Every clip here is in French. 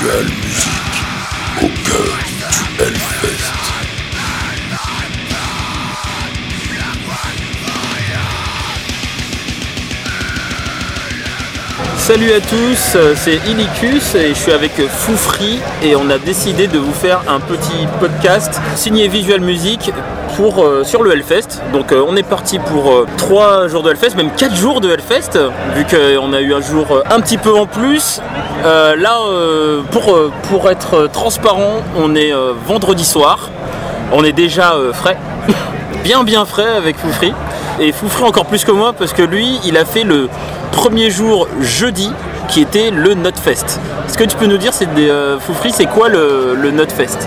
Visual Salut à tous, euh, c'est Illicus et je suis avec Foufri et on a décidé de vous faire un petit podcast signé Visual Music euh, sur le Hellfest. Donc euh, on est parti pour 3 jours de Hellfest, même 4 jours de Hellfest, vu qu'on a eu un jour euh, un petit peu en plus. Euh, là, euh, pour, euh, pour être transparent, on est euh, vendredi soir. On est déjà euh, frais, bien bien frais avec Foufri. Et Foufri encore plus que moi parce que lui, il a fait le premier jour jeudi qui était le Notfest. Est-ce que tu peux nous dire, c'est des, euh, Foufri, c'est quoi le, le Notfest?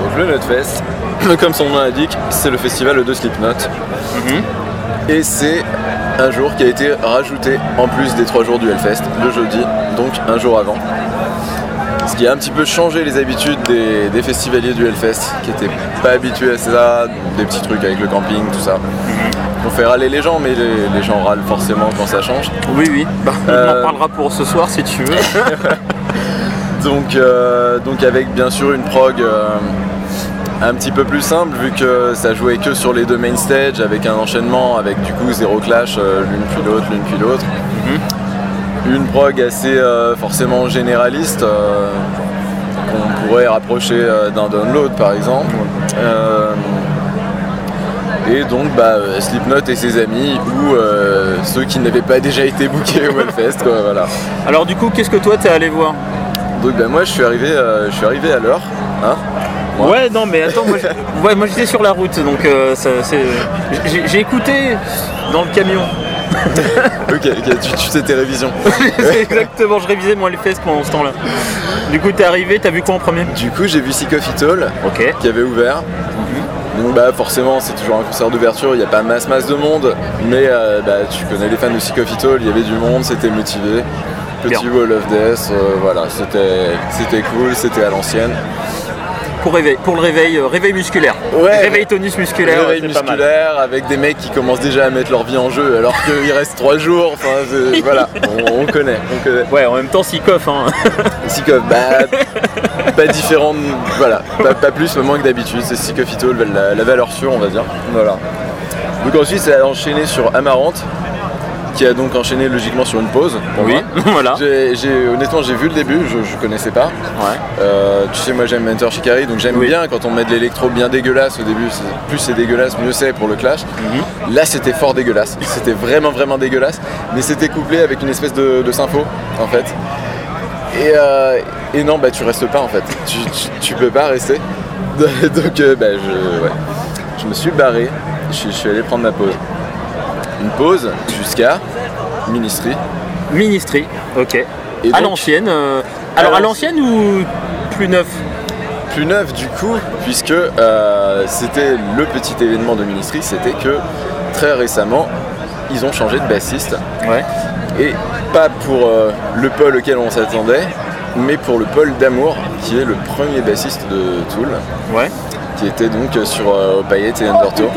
Donc le Notfest, comme son nom l'indique, c'est le festival de Slipknot. Et c'est un jour qui a été rajouté en plus des trois jours du Hellfest, le jeudi, donc un jour avant. Ce qui a un petit peu changé les habitudes des, des festivaliers du Hellfest, qui n'étaient pas habitués à ça, des petits trucs avec le camping, tout ça. On fait râler les gens, mais les, les gens râlent forcément quand ça change. Oui, oui. Bah, On Euh, en parlera pour ce soir si tu veux. Donc, euh, donc avec bien sûr une prog euh, un petit peu plus simple vu que ça jouait que sur les deux main stage avec un enchaînement avec du coup zéro clash euh, l'une puis l'autre, l'une puis l'autre. Une prog assez euh, forcément généraliste euh, qu'on pourrait rapprocher euh, d'un download par exemple. Euh, et donc bah, euh, Slipknot et ses amis ou euh, ceux qui n'avaient pas déjà été bookés au Hellfest quoi, voilà. Alors du coup, qu'est-ce que toi t'es allé voir? Donc bah, moi je suis arrivé, euh, je suis arrivé à l'heure. hein. Moi. Ouais, non, mais attends, moi, ouais, moi j'étais sur la route, donc euh, ça, c'est- j'ai écouté dans le camion. ok, ok, tu, tu sais tes révisions. Exactement, je révisais moi les fesses pendant ce temps-là. Du coup, t'es arrivé, t'as vu quoi en premier? Du coup j'ai vu Sick of It All qui avait ouvert. Donc bah forcément c'est toujours un concert d'ouverture, il n'y a pas masse masse de monde, mais euh, bah, tu connais les fans de Sick of It All, il y avait du monde, c'était motivé. Petit. Wall of Death, euh, voilà, c'était cool, c'était à l'ancienne. Pour, réveil, pour le réveil, euh, réveil musculaire. Ouais. Réveil tonus musculaire. Réveil musculaire avec des mecs qui commencent déjà à mettre leur vie en jeu alors qu'il reste trois jours, enfin voilà, on, on connaît, on connaît. Ouais, en même temps, s'il coffre, hein. Sick of, bah, pas différent, voilà, pas, pas plus, mais moins que d'habitude. C'est Sick of It All, la, la valeur sûre, on va dire. Voilà. Donc ensuite, ça a enchaîné sur Amarante, qui a donc enchaîné logiquement sur une pause. pour Oui, moi. voilà. Honnêtement, j'ai vu le début, je, je connaissais pas. Ouais. Euh, tu sais, moi j'aime Mentor Shikari, donc j'aime Oui. bien quand on met de l'électro bien dégueulasse au début. Plus c'est dégueulasse, mieux c'est pour le clash. Mhm. Là, c'était fort dégueulasse. C'était vraiment, vraiment dégueulasse. Mais c'était couplé avec une espèce de, de sympho, en fait. Et, euh, et non, bah tu restes pas en fait. Tu, tu, tu peux pas rester. Donc, euh, bah, je, ouais. je me suis barré. Je, suis- je suis allé prendre ma pause. Une pause jusqu'à Ministry. Ministry, ok. Et à l'ancienne. euh, Alors à l'ancienne ou plus neuf? Plus neuf du coup, puisque c'était le petit événement de Ministry, c'était que très récemment, ils ont changé de bassiste. Ouais. Et pas pour euh, le pôle auquel on s'attendait, mais pour le pôle d'amour, qui est le premier bassiste de Tool, Ouais. qui était donc sur euh, et Undertow.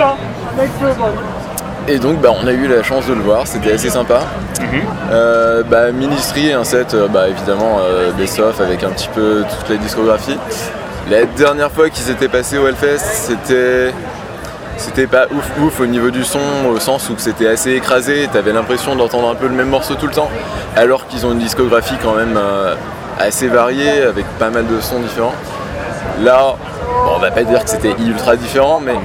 Et donc bah, on a eu la chance de le voir, c'était assez sympa. Euh, bah, Ministry, un set euh, bah, évidemment euh, best of avec un petit peu toute la discographie. La dernière fois qu'ils étaient passés au Hellfest, c'était c'était pas ouf ouf au niveau du son, au sens où c'était assez écrasé, t'avais l'impression d'entendre un peu le même morceau tout le temps, alors qu'ils ont une discographie quand même euh, assez variée, avec pas mal de sons différents. Là, bon, on va pas dire que c'était ultra différent, mais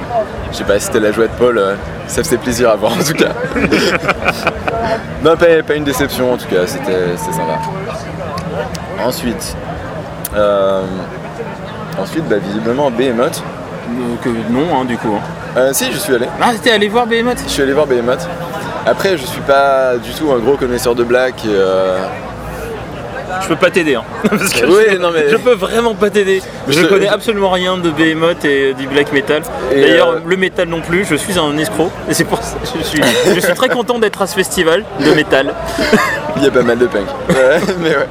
je sais pas, si c'était la joie de Paul, euh, ça faisait plaisir à voir en tout cas. non, pas, pas une déception en tout cas, c'était sympa. Ensuite, euh, ensuite bah, visiblement Behemoth. Donc, non, hein, du coup. hein. Euh, si, je suis allé. Ah, t'es allé voir Behemoth Je suis allé voir Behemoth. Après, je suis pas du tout un gros connaisseur de black. et, euh, Je peux pas t'aider, hein. Parce que Oui, je, non, mais- je peux vraiment pas t'aider. Je je- connais absolument rien de Behemoth et du black metal. Et, D'ailleurs, euh, le metal non plus. Je suis un escroc. Et c'est pour ça que je suis, je suis très content d'être à ce festival de métal. Il y a pas mal de punk. Ouais, mais ouais.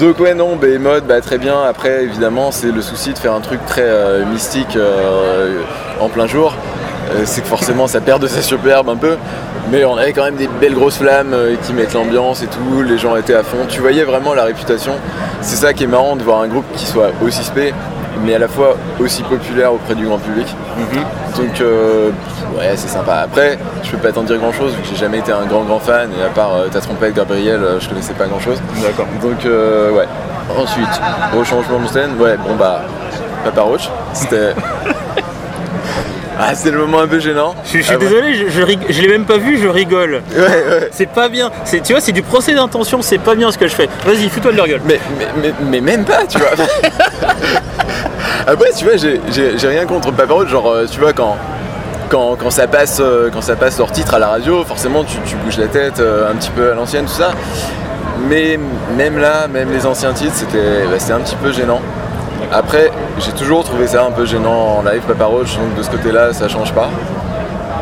Donc ouais non, Behemoth, bah, très bien. Après évidemment c'est le souci de faire un truc très euh, mystique euh, en plein jour. Euh, c'est que forcément ça perd de sa superbe un peu. Mais on avait quand même des belles grosses flammes euh, qui mettent l'ambiance et tout, les gens étaient à fond. Tu voyais vraiment la réputation. C'est ça qui est marrant de voir un groupe qui soit aussi spé, mais à la fois aussi populaire auprès du grand public. Donc euh, ouais c'est sympa. Après je peux pas t'en dire grand chose vu que j'ai jamais été un grand grand fan et à part euh, ta trompette Gabriel euh, je connaissais pas grand chose. D'accord. Donc ouais. Ensuite, au changement de scène, ouais bon bah Papa Roach, c'était. ah c'est le moment un peu gênant. Je, suis- je suis Ah, ouais. désolé, je, je, rig- je l'ai même pas vu, je rigole. Ouais ouais. C'est pas bien. C'est, tu vois, c'est du procès d'intention, c'est pas bien ce que je fais. Vas-y, fous-toi de leur gueule. Mais, mais, mais, mais même pas, tu vois. Après, tu vois, j'ai- j'ai j'ai rien contre Papa Roach, genre, euh, tu vois, quand, quand, quand ça passe, quand ça passe leur titre à la radio, forcément, tu, tu bouges la tête euh, un petit peu à l'ancienne, tout ça. Mais même là, même les anciens titres, c'était bah, c'était un petit peu gênant. Après, j'ai toujours trouvé ça un peu gênant en live, Papa Roach, donc de ce côté-là, ça change pas.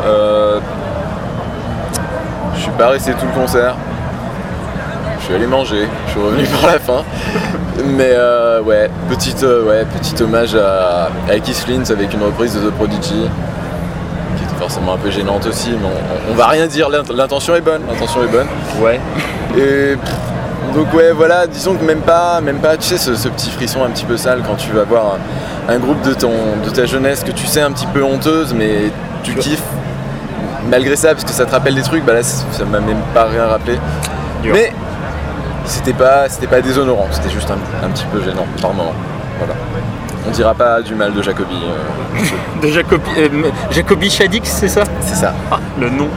Euh, je suis pas resté tout le concert. Je suis allé manger, je suis revenu par la fin. Mais euh, ouais, petite, euh, ouais, petit hommage à, à Keith Flint avec une reprise de The Prodigy, qui était forcément un peu gênante aussi, mais on, on va rien dire, l'int- l'intention est bonne, l'intention est bonne. Ouais. Et donc ouais, voilà, disons que même pas, même pas, tu sais, ce, ce petit frisson un petit peu sale quand tu vas voir un, un groupe de, ton, de ta jeunesse que tu sais un petit peu honteuse, mais tu kiffes. Malgré ça, parce que ça te rappelle des trucs, bah là, ça m'a même pas rien rappelé. Dur. Mais c'était pas, c'était pas déshonorant, c'était juste un, un petit peu gênant par moment. Voilà. On dira pas du mal de Jacobi, euh, De Jacobi, euh, Jacobi Shadix, c'est ça? C'est ça. Ah, le nom.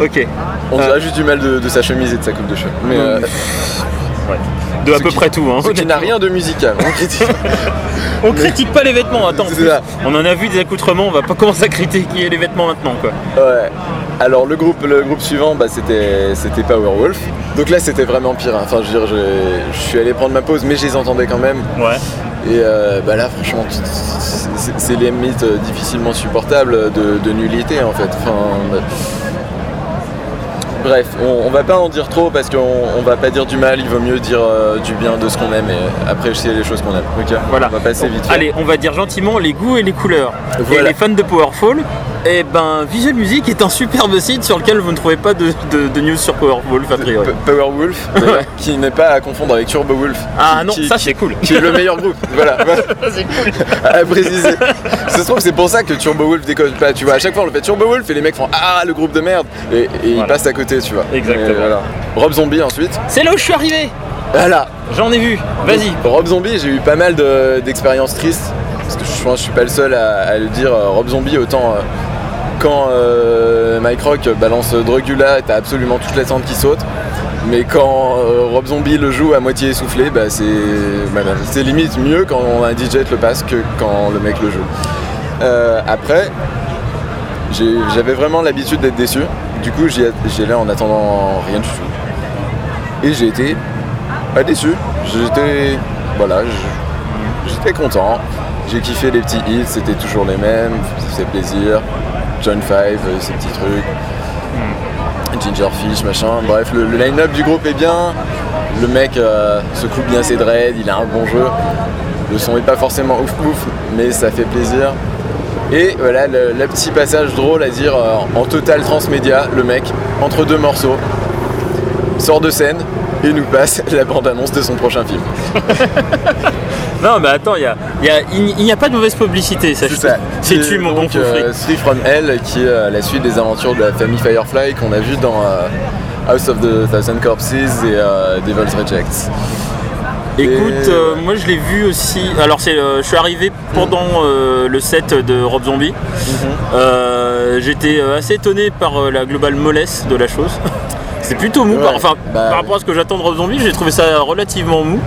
Ok. On Euh. dira juste du mal de, de sa chemise et de sa coupe de cheveux. Mais euh, Ouais. De à peu qui- près tout. Hein. ce qui n'a rien de musical. on critique. On critique pas les vêtements, attends. On en a vu des accoutrements, on va pas commencer à critiquer les vêtements maintenant quoi. Ouais. Alors le groupe, le groupe suivant, bah, c'était, c'était Powerwolf. Donc là, c'était vraiment pire. hein. Enfin, je veux dire, je, je suis allé prendre ma pause, mais je les entendais quand même. Ouais. Et euh, bah là, franchement, c'est, les euh, difficilement supportables de, de nullité en fait. Enfin, bah, Bref, on, on va pas en dire trop parce qu'on on va pas dire du mal, il vaut mieux dire euh, du bien de ce qu'on aime et après sais les choses qu'on aime. Ok Voilà. On va passer vite. Allez, on va dire gentiment les goûts et les couleurs. Voilà. Et les fans de Powerful, et ben Visual Music est un superbe site sur lequel vous ne trouvez pas de, de- de news sur Powerful a priori. Powerwolf, d'ailleurs, qui n'est pas à confondre avec Turbo Wolf. Ah qui- non, qui- ça c'est cool. qui est le meilleur groupe. Voilà, c'est cool. à préciser. Ça se trouve, c'est pour ça que Turbo Wolf déconne pas. Tu vois, à chaque fois on le fait Turbo Wolf et les mecs font Ah, le groupe de merde. Et, et ils passent à côté, tu vois. Exactement. Voilà. Rob Zombie ensuite. C'est là où je suis arrivé. Voilà. J'en ai vu. Vas-y. Rob Zombie, j'ai eu pas mal de- d'expériences tristes. Parce que je pense que je suis pas le seul à, à le dire. euh, Rob Zombie, autant. Quand euh, Mike Rock balance Drugula, t'as absolument toute la tente qui saute. Mais quand euh, Rob Zombie le joue à moitié essoufflé, bah c'est bah, bah, c'est limite mieux quand un DJ le passe que quand le mec le joue. Euh, après, j'avais vraiment l'habitude d'être déçu. Du coup, j'y allais en attendant rien du tout. Et j'ai été pas déçu. J'étais. Voilà, j'étais content. J'ai kiffé les petits hits, c'était toujours les mêmes, ça fait plaisir. John Five, euh, ces petits trucs. Gingerfish, machin. Bref, le, line-up du groupe est bien. Le mec euh, se coupe bien ses dreads, il a un bon jeu. Le son est pas forcément ouf ouf, mais ça fait plaisir. Et voilà le, le petit passage drôle à dire euh, en total transmédia, le mec, entre deux morceaux, sort de scène et nous passe la bande-annonce de son prochain film. Non, mais attends, il y a, y a- n'y- n'y a pas de mauvaise publicité, ça. C'est tu mon bon donc, euh, Three from Hell, qui est euh, la suite des aventures de la famille Firefly qu'on a vu dans euh, House of the Thousand Corpses et euh, Devil's Rejects. Écoute, euh, moi je l'ai vu aussi. Alors, c'est, euh, je suis arrivé pendant euh, le set de Rob Zombie. Mhm. Euh, J'étais assez étonné par la globale mollesse de la chose. C'est plutôt mou, Ouais, par, enfin, bah, par rapport à ce que j'attends de Rob Zombie, j'ai trouvé ça relativement mou.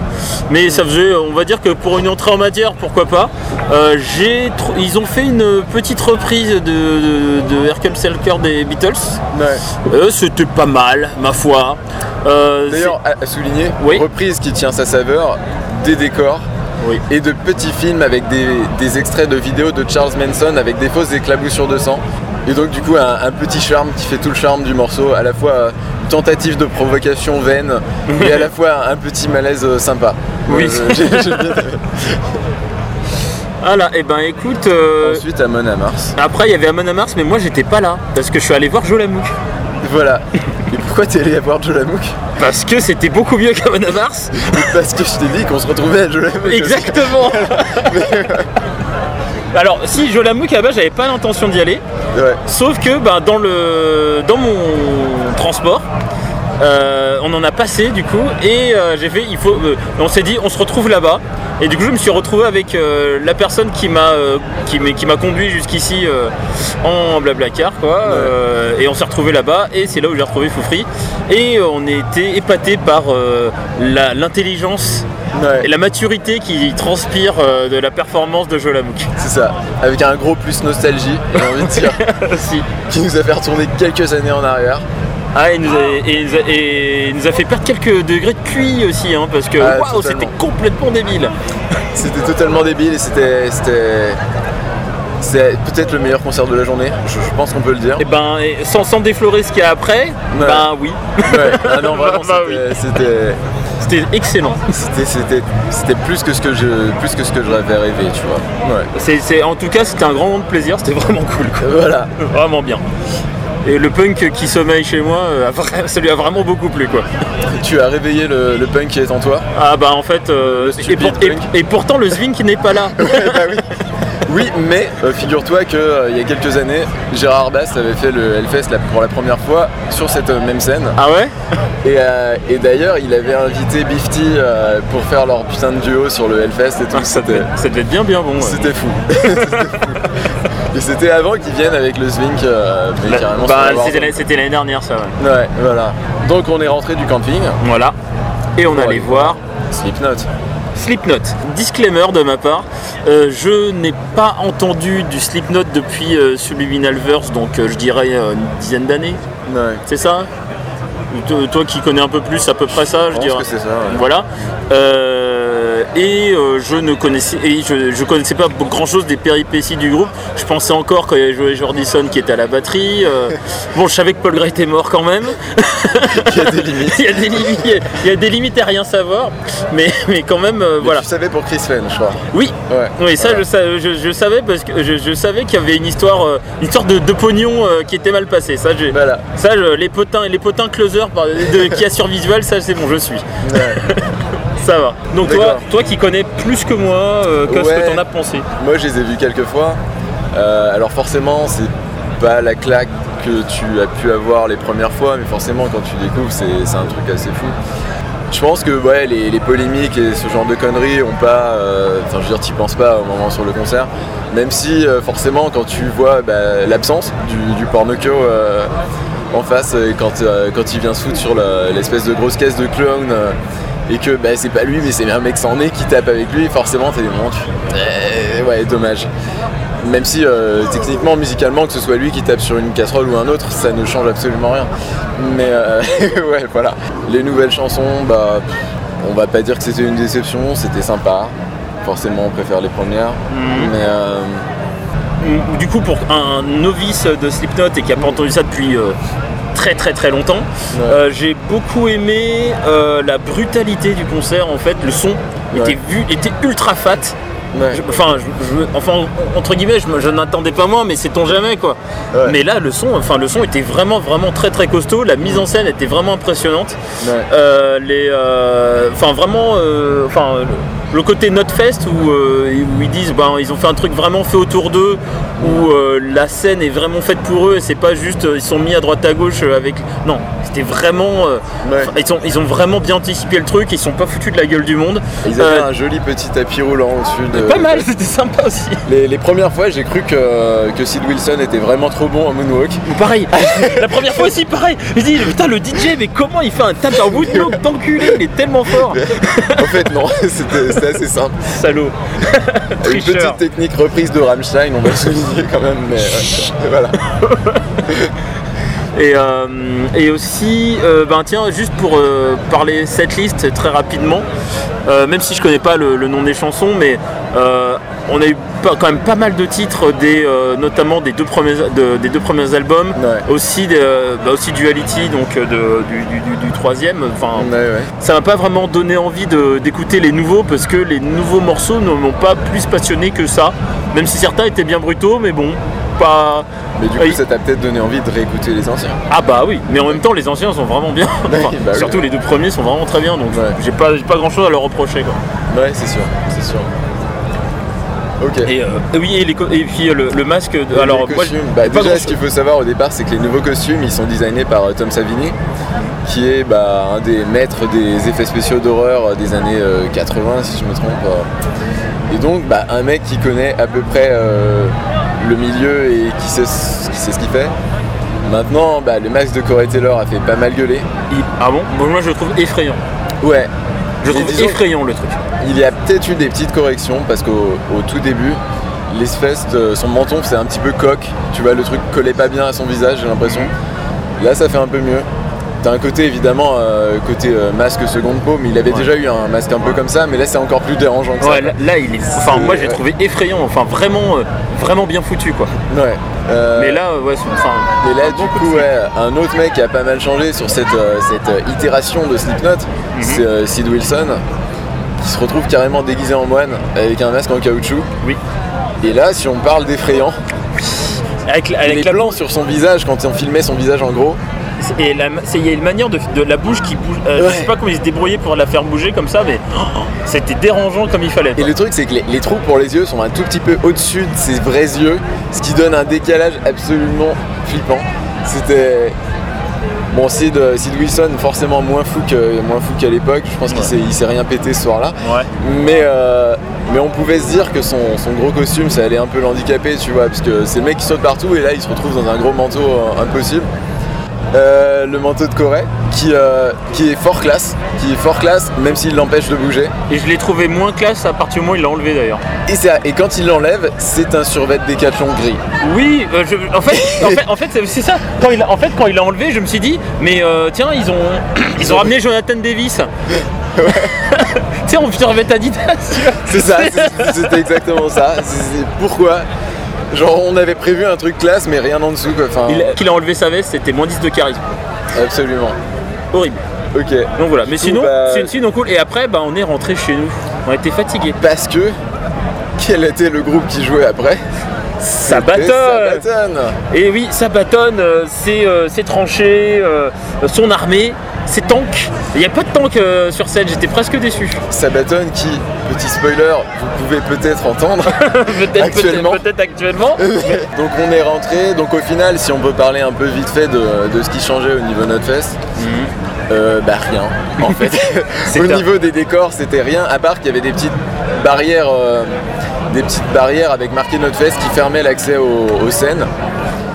Mais ça faisait, on va dire que pour une entrée en matière, pourquoi pas. Euh, j'ai ils ont fait une petite reprise de, de, the Cœur des Beatles. Euh, C'était pas mal, ma foi. Euh, D'ailleurs, à, à souligner, Oui. reprise qui tient sa saveur, des décors Oui. et de petits films avec des, des extraits de vidéos de Charles Manson avec des fausses éclaboussures de sang. Et donc du coup un, un petit charme qui fait tout le charme du morceau, à la fois euh, une tentative de provocation vaine et à la fois un petit malaise euh, sympa. Oui. Euh, bien aimé. Voilà, et ben écoute. euh, Ensuite Amon à Mars. Après, il y avait Amon Amarth, mais moi j'étais pas là parce que je suis allé voir Joe Lamouk. Voilà. Et pourquoi t'es allé voir Jolamouk Parce que c'était beaucoup mieux qu'à Mars. Parce que je t'ai dit qu'on se retrouvait à Jolamouk. Exactement. Alors, si Jolamouk, à la base, j'avais pas l'intention d'y aller. Ouais. Sauf que ben, dans, le, dans mon transport, euh, on en a passé du coup et euh, j'ai fait il faut euh, on s'est dit on se retrouve là-bas. Et du coup je me suis retrouvé avec la personne qui m'a qui m'a qui m'a conduit jusqu'ici en blablacar quoi et on s'est retrouvé là-bas et c'est là où j'ai retrouvé Foufri. Et on a été épaté par l'intelligence Ouais. et la maturité qui transpire euh, de la performance de Jolamouk C'est ça. Avec un gros plus nostalgie, j'ai envie de dire, qui nous a fait retourner quelques années en arrière. Ah, et il nous, a, et il nous a- et il nous a fait perdre quelques degrés de QI aussi, hein, parce que Ah, waouh, c'était complètement débile. C'était totalement débile et c'était. c'était... C'est peut-être le meilleur concert de la journée, je, je pense qu'on peut le dire. Et ben, et sans, sans déflorer ce qu'il y a après, Ouais. ben oui, Ouais, ah non, vraiment, Bah c'était, c'était, c'était excellent. c'était, plus que ce que je, plus que ce que je rêvais rêver, tu vois. Ouais. En tout cas, c'était un grand moment de plaisir, c'était vraiment cool, quoi. Voilà. vraiment bien. Et le punk qui sommeille chez moi, euh, ça lui a vraiment beaucoup plu, quoi. Tu as réveillé le, le punk qui est en toi? Ah bah en fait, euh, et, stupide pour- et- punk? et pourtant le Zwing qui n'est pas là. bah oui. Oui, mais euh, figure-toi qu'il y a quelques années, Gérard Bass avait fait le Hellfest pour la première fois sur cette euh, même scène. Ah ouais? Et, euh, et d'ailleurs, il avait invité Bifty euh, pour faire leur putain de duo sur le Hellfest et tout. Ah, ça, devait, ça devait être bien bien bon. ouais. C'était fou. Et c'était avant qu'ils viennent avec le Zwink, euh, Bah, c'était, l'année dernière ça, ouais. Ouais, voilà. Donc on est rentré du camping. Voilà. Et on allait voir Slipknot. Slipknot. Disclaimer de ma part, euh, je n'ai pas entendu du Slipknot depuis euh, Subliminal Verse, donc euh, je dirais euh, une dizaine d'années. Ouais. C'est ça? Toi, toi qui connais un peu plus, à peu près ça, je, dirais. ça. ouais. Voilà. Euh, et euh, je ne connaissais, et je, je connaissais pas grand chose des péripéties du groupe. Je pensais encore quand il y avait Joey Jordison qui était à la batterie. euh, bon, je savais que Paul Gray était mort quand même. Il y a des limites. il, y a des limites, il y a des limites à rien savoir, mais, mais quand même, Mais voilà. Tu savais pour Chris Fenn, je crois. Oui, Ouais. oui, ça Voilà. je, je- savais parce que je, savais qu'il y avait une histoire, une histoire de, de pognon qui était mal passée. Ça, Voilà. ça les potins, les potins par- de, qui a sur visual, ça c'est bon, je suis. Ouais. Ça va. Donc toi, toi qui connais plus que moi, euh, qu'est-ce Ouais. que t'en as pensé Moi, je les ai vus quelques fois. Euh, alors forcément, c'est pas la claque que tu as pu avoir les premières fois, mais forcément, quand tu découvres, c'est un truc assez fou. Je pense que ouais, les, les polémiques et ce genre de conneries ont pas. euh, Enfin, je veux dire, t'y penses pas au moment sur le concert. Même si, euh, forcément, quand tu vois bah, l'absence du, du pornoco euh, en face, euh, quand, euh, quand il vient se foutre sur l'espèce de grosse caisse de clown. euh, et que bah, c'est pas lui mais c'est un mec sans nez qui tape avec lui, forcément t'es des moments tu Eh, ouais dommage. Même si euh, techniquement, musicalement, que ce soit lui qui tape sur une casserole ou un autre, ça ne change absolument rien. Mais euh, ouais voilà. Les nouvelles chansons, bah on va pas dire que c'était une déception, c'était sympa. Forcément on préfère les premières. Mhm. Mais euh, Du coup, pour un novice de Slipknot et qui a pas entendu ça depuis très très très longtemps, euh, j'ai beaucoup aimé euh, la brutalité du concert. En fait, le son était vu, était ultra fat. ouais. Je- enfin, je- je- enfin, entre guillemets, je, n'attendais pas moins, mais c'est on jamais quoi. Mais là, le son, enfin, le son était vraiment, vraiment très, très costaud. La mise en scène était vraiment impressionnante. Euh, les, enfin, vraiment, enfin, le, côté Notfest où, euh, où ils disent, ben, ils ont fait un truc vraiment fait autour d'eux, où euh, la scène est vraiment faite pour eux et c'est pas juste, euh, ils sont mis à droite à gauche avec, non, c'était vraiment, Ouais. ils ont, ils ont vraiment bien anticipé le truc. Ils sont pas foutus de la gueule du monde. Ils avaient un joli petit tapis roulant au-dessus de. pas mal, c'était sympa aussi. Les, les premières fois, j'ai cru que, que Sid Wilson était vraiment trop bon en moonwalk. Mais pareil, la première fois aussi pareil. Je dis putain le DJ mais comment il fait un tap à woodlock d'enculé, il est tellement fort. en fait, non, c'était c'était assez simple. Salaud. Une petite technique reprise de Rammstein, on va le souligner quand même, mais euh, voilà. Et, euh, et aussi, euh, ben tiens, juste pour euh, parler setlist très rapidement, même si je connais pas le, le nom des chansons, mais on a eu pas- quand même pas mal de titres, des, euh, notamment des deux premiers, de- des deux premiers albums, Ouais. aussi, des, euh, bah, aussi Duality, donc euh, de- du, du- du- du troisième. Enfin, Ouais, ouais. ça m'a pas vraiment donné envie d'écouter les nouveaux parce que les nouveaux morceaux ne m'ont pas plus passionné que ça. Même si certains étaient bien brutaux, mais bon, pas. Mais du Oui. coup, ça t'a peut-être donné envie de réécouter les anciens. Ah bah oui, mais en même temps les anciens sont vraiment bien. Enfin, bah oui. surtout les deux premiers sont vraiment très bien, donc j'ai pas, pas grand chose à leur reprocher quoi. Ouais, c'est sûr, c'est sûr. Et euh, oui, et, les co- et puis euh, le, le masque. de- alors moi, bah, déjà, ce qu'il faut savoir au départ, c'est que les nouveaux costumes, ils sont designés par euh, Tom Savini, qui est bah, un des maîtres des effets spéciaux d'horreur des années euh, 80, si je me trompe. Et donc, bah, un mec qui connaît à peu près euh, le milieu et qui sait, ce- qui sait ce qu'il fait. Maintenant, bah, le masque de Corey Taylor a fait pas mal gueuler. Ah bon? Bon, Moi je le trouve effrayant. Ouais. Je trouve effrayant le truc. Il y a peut-être eu des petites corrections parce qu'au au tout début, l'espèce de son menton c'est un petit peu coque. Tu vois, le truc collait pas bien à son visage, j'ai l'impression. Là, ça fait un peu mieux. T'as un côté évidemment euh, côté euh, masque seconde peau, mais il avait Ouais. déjà eu un masque un peu comme ça, mais là c'est encore plus dérangeant que Ouais, ça. là, là, il est. Enfin, moi j'ai trouvé effrayant, enfin vraiment, euh, vraiment bien foutu quoi. Ouais. Mais là, ouais, c'est- enfin. Et là, du coup, ouais, un autre mec qui a pas mal changé sur cette, cette itération de Slipknot, c'est euh, Sid Wilson, qui se retrouve carrément déguisé en moine avec un masque en caoutchouc. Oui. Et là, si on parle d'effrayant, Avec, avec les la plans sur son visage quand on filmait son visage en gros, Et il y a une manière de, de la bouche qui bouge. euh, Ouais. Je sais pas comment ils se débrouillaient pour la faire bouger comme ça, mais oh, c'était dérangeant comme il fallait. Et le truc, c'est que les, les trous pour les yeux sont un tout petit peu au-dessus de ses vrais yeux, ce qui donne un décalage absolument flippant. C'était. Bon, Sid, euh, Sid Wilson, forcément moins fou que- moins fou qu'à l'époque. Je pense qu'il Ouais. s'est il s'est rien pété ce soir-là. Ouais. Mais, euh, mais on pouvait se dire que son, son gros costume, ça allait un peu l'handicaper, tu vois, parce que c'est le mec qui saute partout et là, il se retrouve dans un gros manteau euh, impossible. Euh, le manteau de Corée, qui, euh, qui est fort classe, qui est fort classe, même s'il l'empêche de bouger. Et je l'ai trouvé moins classe à partir du moment où il l'a enlevé d'ailleurs. Et, ça- et quand il l'enlève, c'est un survêt décathlon gris. Oui, euh, je- en fait, en fait, en fait, c'est- ça. Quand il, en fait, quand il a enlevé, je me suis dit, mais euh, tiens, ils ont, ils ont ramené Jonathan Davis. tu sais, on survêt Adidas. C'est ça, c'était exactement ça. Pourquoi Genre, on avait prévu un truc classe, mais rien en dessous, quoi. Enfin, Il a- Qu'il a enlevé sa veste, c'était moins 10 de charisme. absolument. Horrible. Ok. Donc voilà, mais sinon, bah- c'est- sinon cool. Et après, bah, on est rentré chez nous. On était fatigués. Parce que, quel était le groupe qui jouait après? Bâtonne Sabaton. Et oui, ça bâtonne, euh, c'est euh, c'est tranché, euh, son armée, ses tanks. Il n'y a pas de tank euh, sur scène, j'étais presque déçu. Sabaton qui, petit spoiler, vous pouvez peut-être entendre. Peut-être Actuellement. peut-être peut-être actuellement. donc on est rentré, donc au final, si on peut parler un peu vite fait de, de ce qui changeait au niveau Notfest, euh, bah rien en fait. C'est au niveau des décors, c'était rien, à part qu'il y avait des petites barrières, euh, des petites barrières avec marqué Notfest qui fermaient l'accès aux, aux scènes.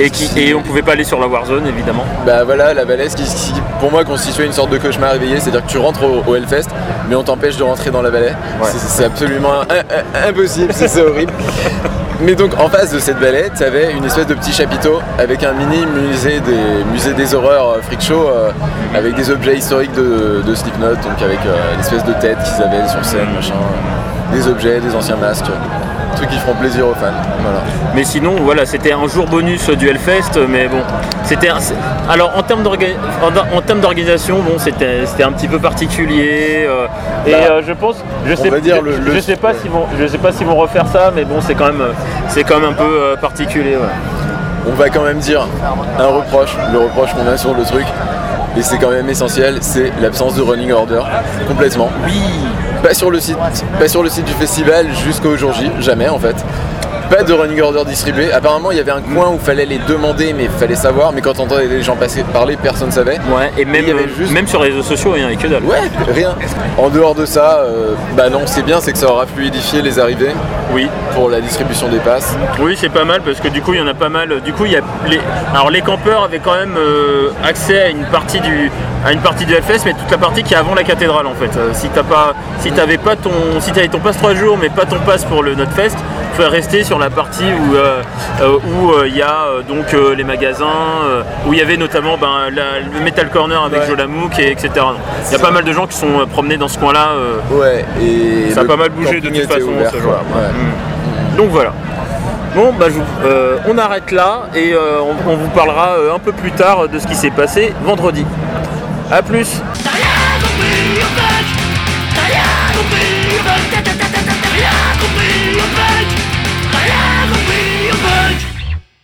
Et, qui, et on pouvait pas aller sur la Warzone évidemment. Bah voilà, la Valaise qui, qui, pour moi constituait une sorte de cauchemar réveillé, c'est-à-dire que tu rentres au, au Hellfest, mais on t'empêche de rentrer dans la vallée. C'est- C'est absolument un- un- impossible, c'est horrible. Mais donc en face de cette vallée, tu avais une espèce de petit chapiteau avec un mini musée des, musée des horreurs euh, freak show euh, avec des objets historiques de, de Slipknot, donc avec euh, l'espèce de tête qu'ils avaient sur scène, machin, euh, des objets, des anciens masques, euh, trucs qui feront plaisir aux fans. Voilà. Mais sinon, voilà, c'était un jour bonus du Hellfest, mais bon, c'était. un- Alors en termes d'organisation, bon, c'était un petit peu particulier. euh, et Bah, euh, je pense, je sais, dire je, le- je sais pas s'ils vont, je sais pas s'ils vont refaire ça, mais bon, c'est quand même, euh, c'est quand même un peu euh, particulier. ouais. on va quand même dire un reproche, le reproche qu'on a sur le truc, et c'est quand même essentiel, c'est l'absence de running order, complètement. Oui. Pas sur le site, du festival jusqu'au jour J, jamais en fait. Pas de running order distribué. Apparemment, il y avait un coin où fallait les demander, mais il fallait savoir. Mais quand on entendait les gens passer parler, personne savait. Ouais, et même, Il y avait euh, juste- même sur les réseaux sociaux, rien, et que dalle. Ouais, rien. En dehors de ça, euh, bah non, c'est bien, c'est que ça aura fluidifié les arrivées Oui. pour la distribution des passes. Oui, c'est pas mal parce que du coup, il y en a pas mal. Du coup, il y a les... Alors, les campeurs avaient quand même euh, accès à une partie du à une partie du Hellfest, mais toute la partie qui est avant la cathédrale en fait. Euh, si t'as pas, si t'avais pas ton, si t'avais ton passe 3 jours, mais pas ton passe pour le Notfest, rester sur la partie où euh, euh, où euh, il y a donc les magasins, où il y avait notamment ben, la- le Metal Corner avec Ouais. Jolamouk et etc. Il y a pas mal de gens qui sont promenés dans ce coin-là. Ouais, et. Ça a pas mal bougé de toute façon ouvert, ce jour-là. Ouais. Donc voilà. Bon, bah, je vous- euh, on arrête là et euh, on, on vous parlera euh, un peu plus tard de ce qui s'est passé vendredi. A plus